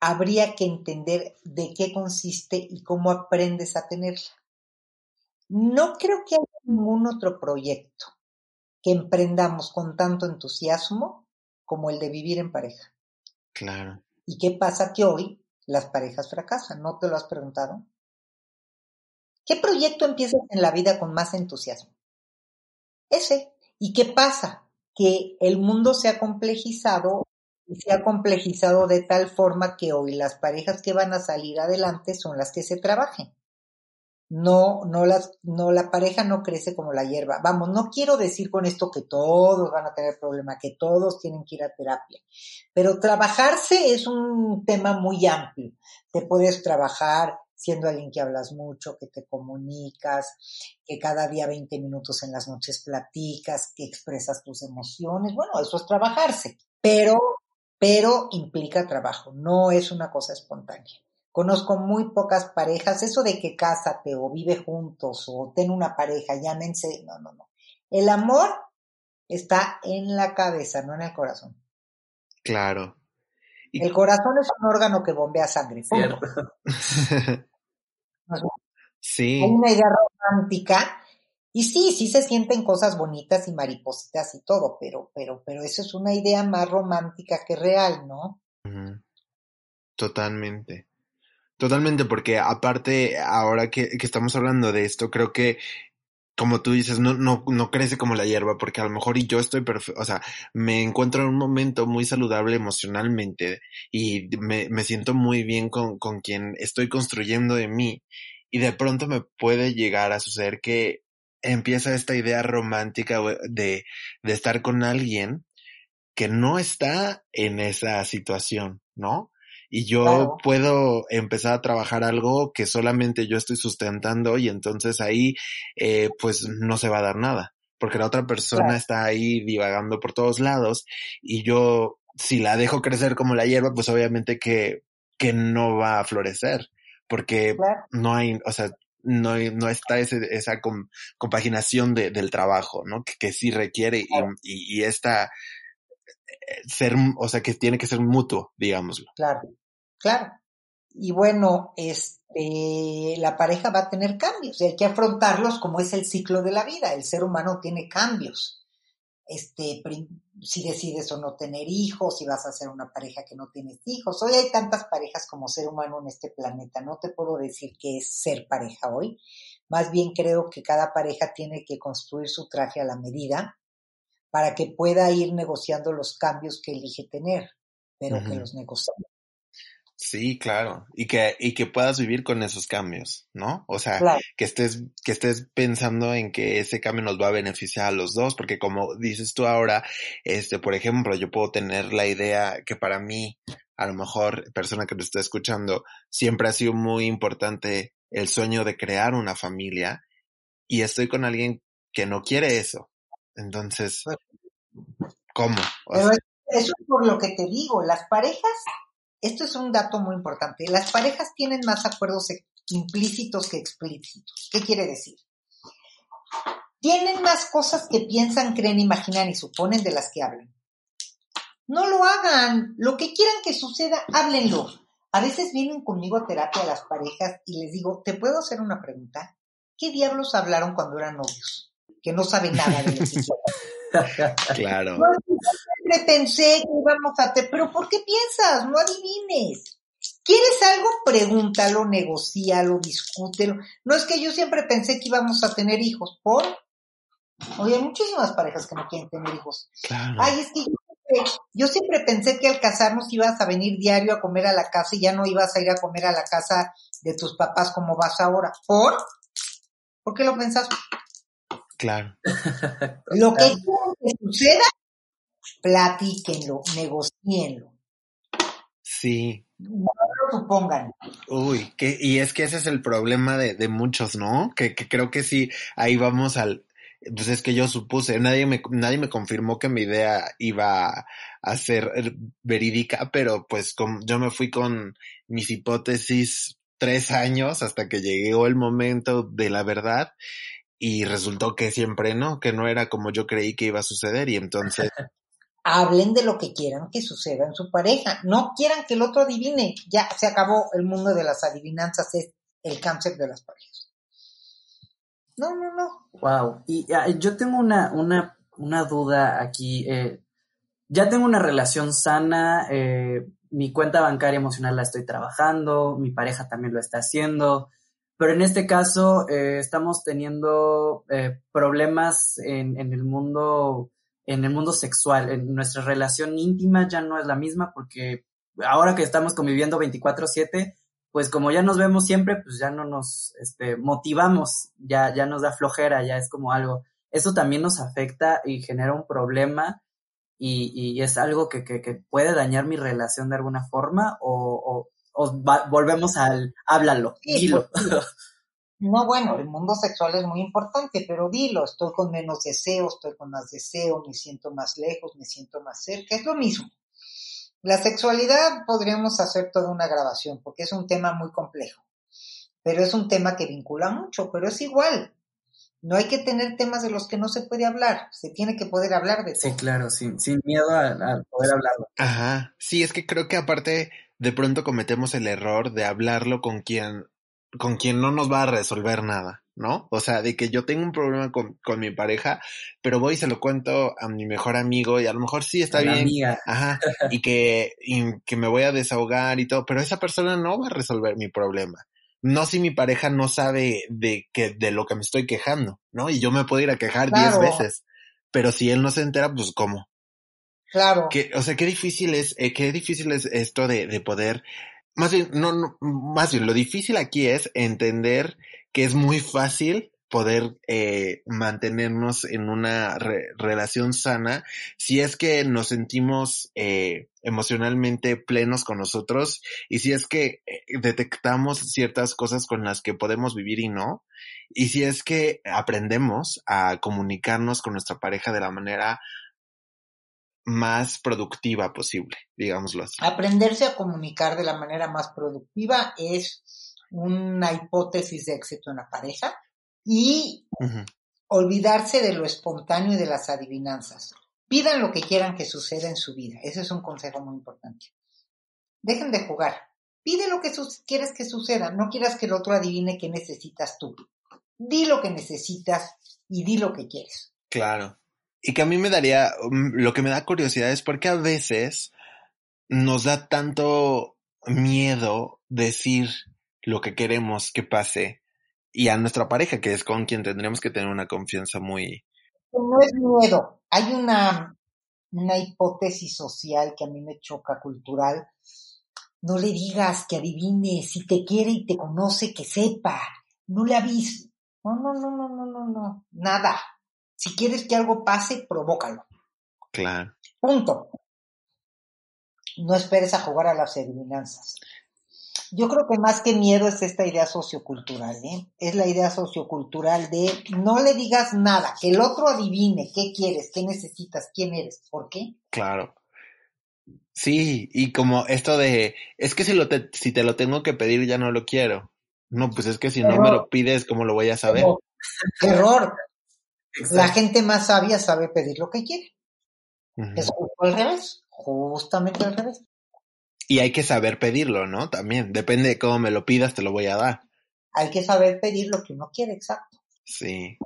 habría que entender de qué consiste y cómo aprendes a tenerla. No creo que haya ningún otro proyecto que emprendamos con tanto entusiasmo como el de vivir en pareja.
Claro.
¿Y qué pasa que hoy las parejas fracasan? ¿No te lo has preguntado? ¿Qué proyecto empiezas en la vida con más entusiasmo? Ese. ¿Y qué pasa? Que el mundo se ha complejizado y se ha complejizado de tal forma que hoy las parejas que van a salir adelante son las que se trabajen no, no las, no, la pareja no crece como la hierba. Vamos, no quiero decir con esto que todos van a tener problema, que todos tienen que ir a terapia, pero trabajarse es un tema muy amplio. Te puedes trabajar siendo alguien que hablas mucho, que te comunicas, que cada día 20 minutos en las noches platicas, que expresas tus emociones. Bueno, eso es trabajarse, pero, pero implica trabajo, no es una cosa espontánea. Conozco muy pocas parejas, eso de que cásate o vive juntos o ten una pareja, llámense, no, no, no. El amor está en la cabeza, no en el corazón.
Claro.
El corazón es un órgano que bombea sangre.
sí.
Hay una idea romántica y sí, sí se sienten cosas bonitas y maripositas y todo, pero, pero, pero eso es una idea más romántica que real, ¿no?
Totalmente. Totalmente, porque aparte, ahora que, estamos hablando de esto, creo que, como tú dices, no, no, no crece como la hierba, porque a lo mejor y yo estoy o sea, me encuentro en un momento muy saludable emocionalmente y me, me siento muy bien con, con quien estoy construyendo de mí. Y de pronto me puede llegar a suceder que empieza esta idea romántica de, de estar con alguien que no está en esa situación, ¿no? Y yo puedo empezar a trabajar algo que solamente yo estoy sustentando y entonces ahí eh, pues no se va a dar nada porque la otra persona está ahí divagando por todos lados y yo si la dejo crecer como la hierba pues obviamente que, que no va a florecer porque no hay, o sea, no, no está ese, esa compaginación de, del trabajo, ¿no? Que, que sí requiere y, y, y, esta eh, ser, o sea, que tiene que ser mutuo, digámoslo.
Claro. Claro. Y bueno, este, la pareja va a tener cambios y hay que afrontarlos como es el ciclo de la vida. El ser humano tiene cambios. Este, si decides o no tener hijos, si vas a ser una pareja que no tienes hijos. Hoy hay tantas parejas como ser humano en este planeta. No te puedo decir que es ser pareja hoy. Más bien creo que cada pareja tiene que construir su traje a la medida para que pueda ir negociando los cambios que elige tener, pero que los negocie
Sí, claro. Y que, y que puedas vivir con esos cambios, ¿no? O sea, que estés, que estés pensando en que ese cambio nos va a beneficiar a los dos, porque como dices tú ahora, este, por ejemplo, yo puedo tener la idea que para mí, a lo mejor, persona que te está escuchando, siempre ha sido muy importante el sueño de crear una familia y estoy con alguien que no quiere eso. Entonces, ¿cómo?
eso es por lo que te digo, las parejas esto es un dato muy importante. Las parejas tienen más acuerdos implícitos que explícitos. ¿Qué quiere decir? Tienen más cosas que piensan, creen, imaginan y suponen de las que hablan. No lo hagan. Lo que quieran que suceda, háblenlo. A veces vienen conmigo a terapia las parejas y les digo, ¿te puedo hacer una pregunta? ¿Qué diablos hablaron cuando eran novios? que no sabe nada de lo que
Claro.
No, siempre pensé que íbamos a tener, pero ¿por qué piensas? No adivines. ¿Quieres algo? Pregúntalo, negocialo, discútelo. No es que yo siempre pensé que íbamos a tener hijos, ¿por? Oye, hay muchísimas parejas que no quieren tener hijos.
Claro.
Ay, es que yo siempre, yo siempre pensé que al casarnos ibas a venir diario a comer a la casa y ya no ibas a ir a comer a la casa de tus papás como vas ahora. ¿Por? ¿Por qué lo pensás?
Claro.
Lo que quieren que suceda, platíquenlo, negocienlo.
Sí.
No lo supongan.
Uy, que, y es que ese es el problema de, de muchos, ¿no? Que, que creo que sí, ahí vamos al, pues es que yo supuse, nadie me, nadie me confirmó que mi idea iba a ser verídica, pero pues con, yo me fui con mis hipótesis tres años hasta que llegó el momento de la verdad y resultó que siempre no, que no era como yo creí que iba a suceder y entonces...
Hablen de lo que quieran que suceda en su pareja, no quieran que el otro adivine, ya se acabó el mundo de las adivinanzas, es el cáncer de las parejas. No, no, no.
Wow. Y uh, yo tengo una, una, una duda aquí. Eh, ya tengo una relación sana, eh, mi cuenta bancaria emocional la estoy trabajando, mi pareja también lo está haciendo, pero en este caso eh, estamos teniendo eh, problemas en, en, el mundo en el mundo sexual, en nuestra relación íntima ya no es la misma porque ahora que estamos conviviendo 24/7, pues como ya nos vemos siempre, pues ya no nos este, motivamos, ya, ya nos da flojera, ya es como algo. Eso también nos afecta y genera un problema y, y es algo que, que, puede dañar mi relación de alguna forma o, o, o va, volvemos al háblalo,
sí,
dilo.
Pues, no, bueno, el mundo sexual es muy importante, pero dilo, estoy con menos deseo, estoy con más deseo, me siento más lejos, me siento más cerca, es lo mismo. La sexualidad podríamos hacer toda una grabación porque es un tema muy complejo, pero es un tema que vincula mucho, pero es igual. No hay que tener temas de los que no se puede hablar, se tiene que poder hablar de todo.
Sí, claro, sin, sin miedo a, a poder hablarlo.
Ajá, sí, es que creo que aparte de pronto cometemos el error de hablarlo con quien, con quien no nos va a resolver nada. ¿no? O sea, de que yo tengo un problema con, con, mi pareja, pero voy y se lo cuento a mi mejor amigo y a lo mejor sí está bien.
Amiga.
Ajá. Y que, y que me voy a desahogar y todo, pero esa persona no va a resolver mi problema. No si mi pareja no sabe de que, de lo que me estoy quejando, ¿no? Y yo me puedo ir a quejar diez
Claro.
veces. Pero si él no se entera, pues cómo.
Claro.
Que, o sea, qué difícil es, eh, qué difícil es esto de, de poder, más bien, no, no, más bien, lo difícil aquí es entender que es muy fácil poder eh, mantenernos en una re relación sana si es que nos sentimos eh, emocionalmente plenos con nosotros y si es que eh, detectamos ciertas cosas con las que podemos vivir y no y si es que aprendemos a comunicarnos con nuestra pareja de la manera más productiva posible, digámoslo así.
Aprenderse a comunicar de la manera más productiva es una hipótesis de éxito en la pareja y uh -huh. olvidarse de lo espontáneo y de las adivinanzas. Pidan lo que quieran que suceda en su vida. Ese es un consejo muy importante. Dejen de jugar. Pide lo que quieres que suceda. No quieras que el otro adivine qué necesitas tú. Di lo que necesitas y di lo que quieres.
Claro. Y que a mí me daría, lo que me da curiosidad es porque a veces nos da tanto miedo decir lo que queremos que pase y a nuestra pareja, que es con quien tendremos que tener una confianza muy...
No es miedo, hay una, una hipótesis social que a mí me choca, cultural. No le digas que adivine, si te quiere y te conoce, que sepa. No le avises. No, no, no, no, no, no, no, nada. Si quieres que algo pase, provócalo.
Claro.
Punto. No esperes a jugar a las adivinanzas. Yo creo que más que miedo es esta idea sociocultural, ¿eh? Es la idea sociocultural de no le digas nada, que el otro adivine qué quieres, qué necesitas, quién eres, ¿por qué?
Claro. Sí, y como esto de, es que si, lo te, si te lo tengo que pedir ya no lo quiero. No, pues es que si Error. no me lo pides, ¿cómo lo voy a saber?
Error. Exacto. La gente más sabia sabe pedir lo que quiere. Uh -huh. Es justo al revés, justamente al revés.
Y hay que saber pedirlo, ¿no? También, depende de cómo me lo pidas, te lo voy a dar.
Hay que saber pedir lo que uno quiere, exacto.
Sí.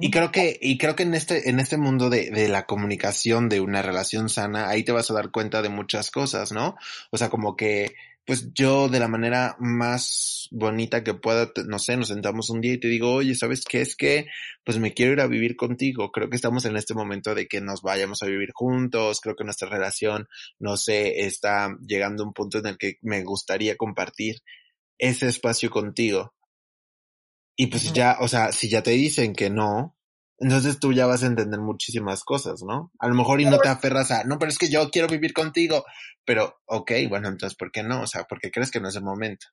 Y creo que, y creo que en este, en este mundo de, de la comunicación, de una relación sana, ahí te vas a dar cuenta de muchas cosas, ¿no? O sea, como que, pues yo de la manera más bonita que pueda, no sé, nos sentamos un día y te digo, oye, ¿sabes qué? Es que, pues me quiero ir a vivir contigo. Creo que estamos en este momento de que nos vayamos a vivir juntos. Creo que nuestra relación, no sé, está llegando a un punto en el que me gustaría compartir ese espacio contigo. Y pues ya, o sea, si ya te dicen que no, entonces tú ya vas a entender muchísimas cosas, ¿no? A lo mejor y no te aferras a, no, pero es que yo quiero vivir contigo, pero, ok, bueno, entonces, ¿por qué no? O sea, porque crees que no es el momento.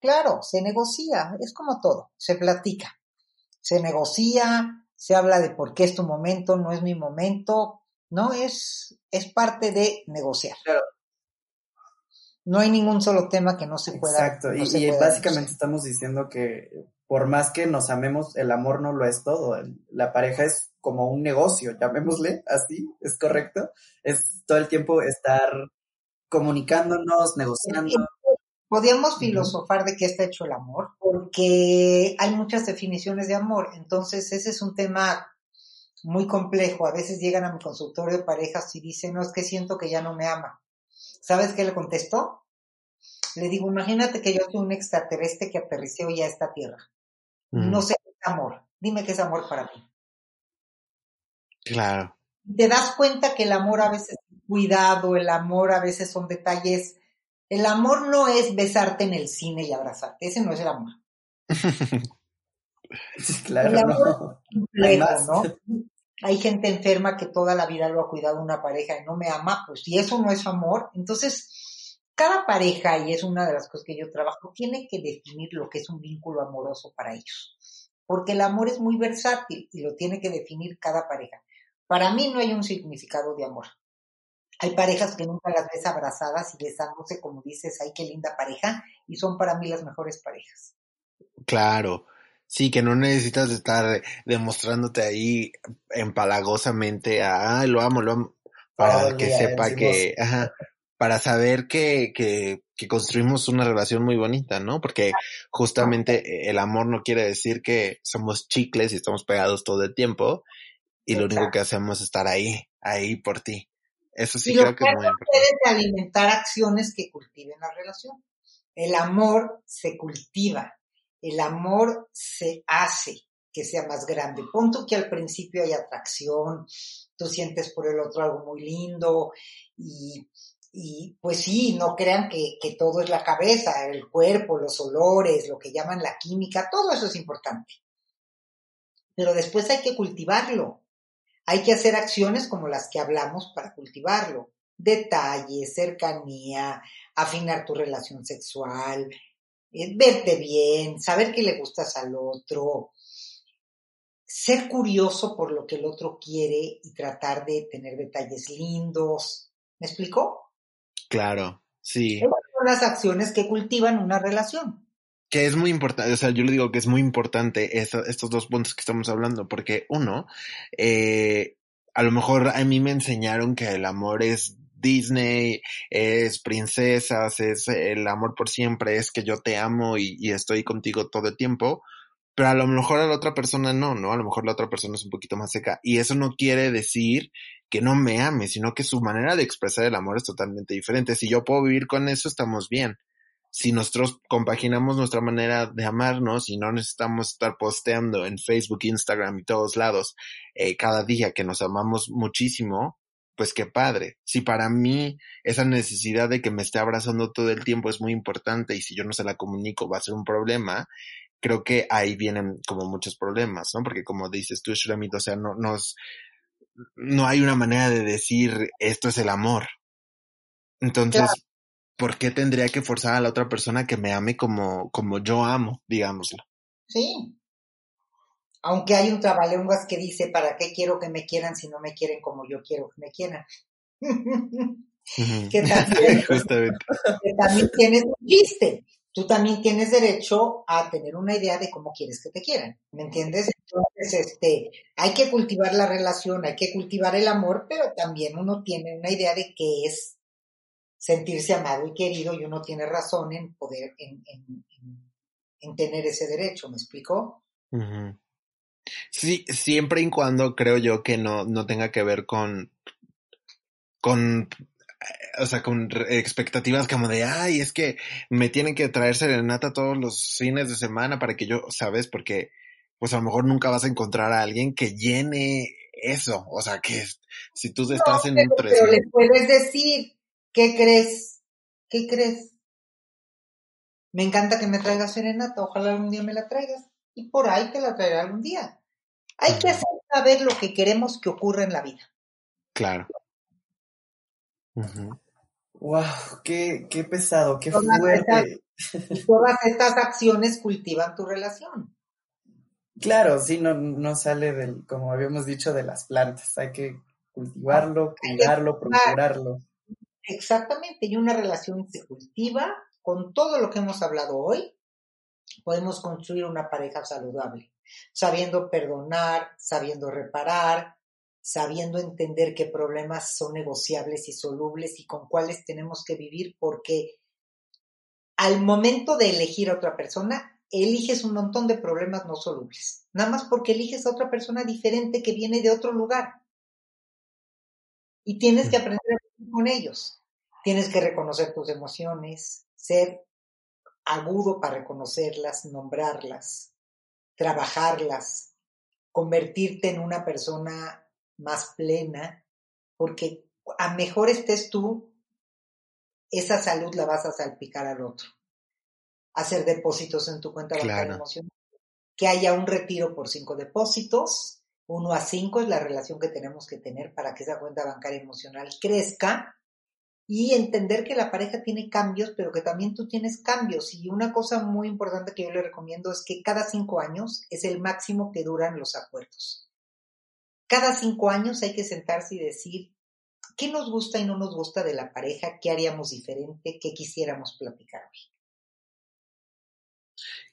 Claro, se negocia, es como todo, se platica, se negocia, se habla de por qué es tu momento, no es mi momento, no es, es parte de negociar. Claro. No hay ningún solo tema que no se pueda.
Exacto, y, básicamente estamos diciendo que por más que nos amemos, el amor no lo es todo. La pareja es como un negocio, llamémosle así, ¿es correcto? Es todo el tiempo estar comunicándonos, negociando.
Podríamos filosofar de qué está hecho el amor, porque hay muchas definiciones de amor. Entonces, ese es un tema muy complejo. A veces llegan a mi consultorio de parejas y dicen, no, es que siento que ya no me ama. ¿Sabes qué le contesto? Le digo, imagínate que yo soy un extraterrestre que aterricé hoy a esta tierra. No sé qué es amor. Dime qué es amor para mí.
Claro.
Te das cuenta que el amor a veces es cuidado, el amor a veces son detalles. El amor no es besarte en el cine y abrazarte. Ese no es el amor.
claro. El amor
¿no? Hay gente enferma que toda la vida lo ha cuidado una pareja y no me ama, pues si eso no es amor, entonces cada pareja, y es una de las cosas que yo trabajo, tiene que definir lo que es un vínculo amoroso para ellos. Porque el amor es muy versátil y lo tiene que definir cada pareja. Para mí no hay un significado de amor. Hay parejas que nunca las ves abrazadas y besándose, como dices, ay, qué linda pareja, y son para mí las mejores parejas.
Claro. Sí, que no necesitas estar demostrándote ahí empalagosamente, a, lo amo, lo amo, para que sepa que, ajá, para saber que, que, que, construimos una relación muy bonita, ¿no? Porque justamente el amor no quiere decir que somos chicles y estamos pegados todo el tiempo y lo único que hacemos es estar ahí, ahí por ti. Eso sí creo que es muy importante.
alimentar acciones que cultiven la relación. El amor se cultiva, el amor se hace que sea más grande. Punto que al principio hay atracción, tú sientes por el otro algo muy lindo y y pues sí, no crean que, todo es la cabeza, el cuerpo, los olores, lo que llaman la química, todo eso es importante. Pero después hay que cultivarlo. Hay que hacer acciones como las que hablamos para cultivarlo. Detalles, cercanía, afinar tu relación sexual, eh, verte bien, saber que le gustas al otro, ser curioso por lo que el otro quiere y tratar de tener detalles lindos. ¿Me explicó?
Claro, sí.
son las acciones que cultivan una relación.
Que es muy importante, o sea, yo le digo que es muy importante estos dos puntos que estamos hablando, porque uno, eh, a lo mejor a mí me enseñaron que el amor es Disney, es princesas, es el amor por siempre, es que yo te amo y, y, estoy contigo todo el tiempo, pero a lo mejor a la otra persona no, ¿no? A lo mejor la otra persona es un poquito más seca. Y eso no quiere decir que no me ame, sino que su manera de expresar el amor es totalmente diferente. Si yo puedo vivir con eso, estamos bien. Si nosotros compaginamos nuestra manera de amarnos y no necesitamos estar posteando en Facebook, Instagram y todos lados eh, cada día que nos amamos muchísimo, pues qué padre. Si para mí esa necesidad de que me esté abrazando todo el tiempo es muy importante y si yo no se la comunico va a ser un problema, creo que ahí vienen como muchos problemas, ¿no? Porque como dices tú, Shulamit, o sea, no, nos, no hay una manera de decir esto es el amor. Entonces, ¿por qué tendría que forzar a la otra persona que me ame como, como yo amo, digámoslo?
Sí. Aunque hay un trabalenguas que dice, ¿para qué quiero que me quieran si no me quieren como yo quiero que me quieran? que, también, que también tienes un chiste tú también tienes derecho a tener una idea de cómo quieres que te quieran, ¿me entiendes? Entonces, este, hay que cultivar la relación, hay que cultivar el amor, pero también uno tiene una idea de qué es sentirse amado y querido y uno tiene razón en poder, en, en, en tener ese derecho, ¿me explico?
Sí, siempre y cuando creo yo que no, no tenga que ver con, con, o sea, con expectativas como de, ay, es que me tienen que traer serenata todos los fines de semana para que yo, ¿sabes? Porque, pues a lo mejor nunca vas a encontrar a alguien que llene eso. O sea, que si tú estás en un
Pero le puedes decir, ¿qué crees? ¿Qué crees? Me encanta que me traigas serenata, ojalá algún día me la traigas. Y por ahí te la traerá algún día. Hay que hacer saber lo que queremos que ocurra en la vida.
Claro.
Wow, qué, qué pesado, qué fuerte.
todas estas acciones cultivan tu relación.
Claro, sí, no, no sale del, como habíamos dicho, de las plantas. Hay que cultivarlo, cuidarlo, procurarlo.
Exactamente, y una relación se cultiva con todo lo que hemos hablado hoy. Podemos construir una pareja saludable, sabiendo perdonar, sabiendo reparar, sabiendo entender qué problemas son negociables y solubles y con cuáles tenemos que vivir, porque al momento de elegir a otra persona, eliges un montón de problemas no solubles, nada más porque eliges a otra persona diferente que viene de otro lugar. Y tienes que aprender a vivir con ellos. Tienes que reconocer tus emociones, ser agudo para reconocerlas, nombrarlas, trabajarlas, convertirte en una persona más plena, porque a mejor estés tú, esa salud la vas a salpicar al otro hacer depósitos en tu cuenta bancaria emocional. Que haya un retiro por cinco depósitos. Uno a cinco es la relación que tenemos que tener para que esa cuenta bancaria emocional crezca y entender que la pareja tiene cambios, pero que también tú tienes cambios. Y una cosa muy importante que yo le recomiendo es que cada cinco años es el máximo que duran los acuerdos. Cada cinco años hay que sentarse y decir qué nos gusta y no nos gusta de la pareja, qué haríamos diferente, qué quisiéramos platicar hoy.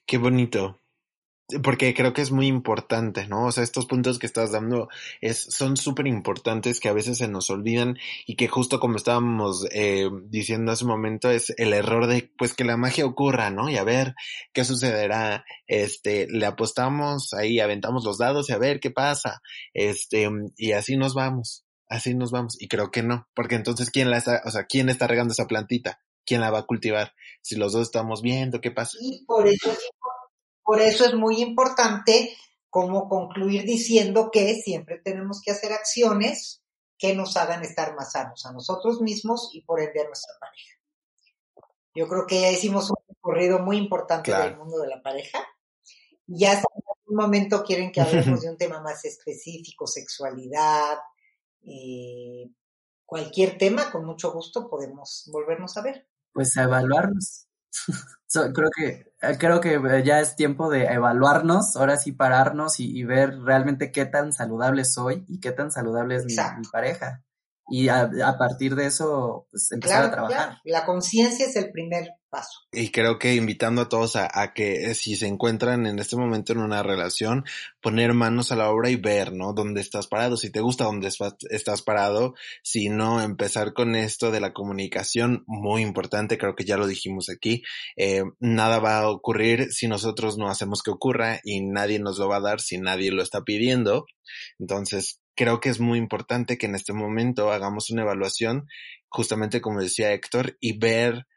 Qué bonito. Porque creo que es muy importante, ¿no? O sea, estos puntos que estás dando es, son súper importantes que a veces se nos olvidan y que justo como estábamos eh, diciendo hace un momento es el error de pues que la magia ocurra, ¿no? Y a ver qué sucederá. Este, le apostamos ahí, aventamos los dados y a ver qué pasa. Este, y así nos vamos, así nos vamos. Y creo que no, porque entonces quién la está, o sea, quién está regando esa plantita, quién la va a cultivar, si los dos estamos viendo qué pasa.
Y por eso es, por eso es muy importante como concluir diciendo que siempre tenemos que hacer acciones que nos hagan estar más sanos a nosotros mismos y por ende a nuestra pareja. Yo creo que ya hicimos un recorrido muy importante del mundo de la pareja. Ya en algún momento quieren que hablemos de un tema más específico, sexualidad, eh, cualquier tema, con mucho gusto podemos volvernos a ver
pues a evaluarnos. Creo que eh, creo que eh, ya es tiempo de evaluarnos, ahora sí pararnos y, ver realmente qué tan saludable soy y qué tan saludable es mi, pareja. Y a, partir de eso, pues empezar a trabajar.
La conciencia es el primer paso.
Y creo que invitando a todos a, que si se encuentran en este momento en una relación, poner manos a la obra y ver, ¿no? Dónde estás parado, si te gusta dónde estás parado, si no, empezar con esto de la comunicación, muy importante, creo que ya lo dijimos aquí, eh, nada va a ocurrir si nosotros no hacemos que ocurra y nadie nos lo va a dar si nadie lo está pidiendo. Entonces, creo que es muy importante que en este momento hagamos una evaluación, justamente como decía Héctor, y ver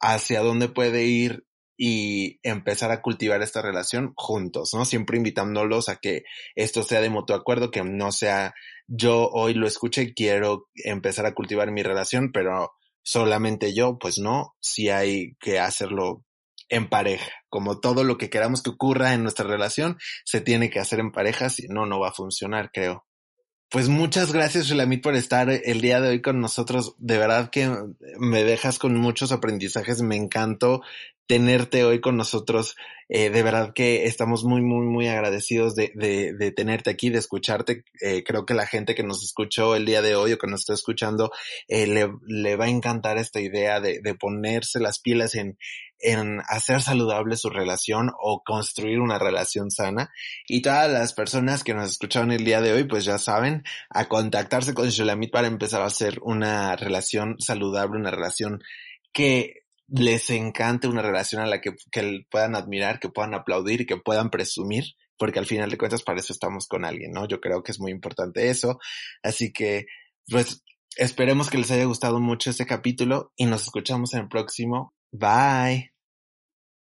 hacia dónde puede ir y empezar a cultivar esta relación juntos, ¿no? Siempre invitándolos a que esto sea de mutuo acuerdo, que no sea yo hoy lo escuché quiero empezar a cultivar mi relación, pero solamente yo, pues no, si hay que hacerlo en pareja. Como todo lo que queramos que ocurra en nuestra relación, se tiene que hacer en pareja, si no, no va a funcionar, creo. Pues muchas gracias, Shulamit, por estar el día de hoy con nosotros. De verdad que me dejas con muchos aprendizajes. Me encantó tenerte hoy con nosotros. Eh, de verdad que estamos muy, muy, muy agradecidos de, de, de tenerte aquí, de escucharte. Eh, creo que la gente que nos escuchó el día de hoy o que nos está escuchando eh, le, le, va a encantar esta idea de, de ponerse las pilas en, en hacer saludable su relación o construir una relación sana. Y todas las personas que nos escucharon el día de hoy, pues ya saben, a contactarse con Shulamit para empezar a hacer una relación saludable, una relación que les encante, una relación a la que, que puedan admirar, que puedan aplaudir que puedan presumir porque al final de cuentas para eso estamos con alguien, ¿no? Yo creo que es muy importante eso. Así que, pues, esperemos que les haya gustado mucho este capítulo y nos escuchamos en el próximo. Bye.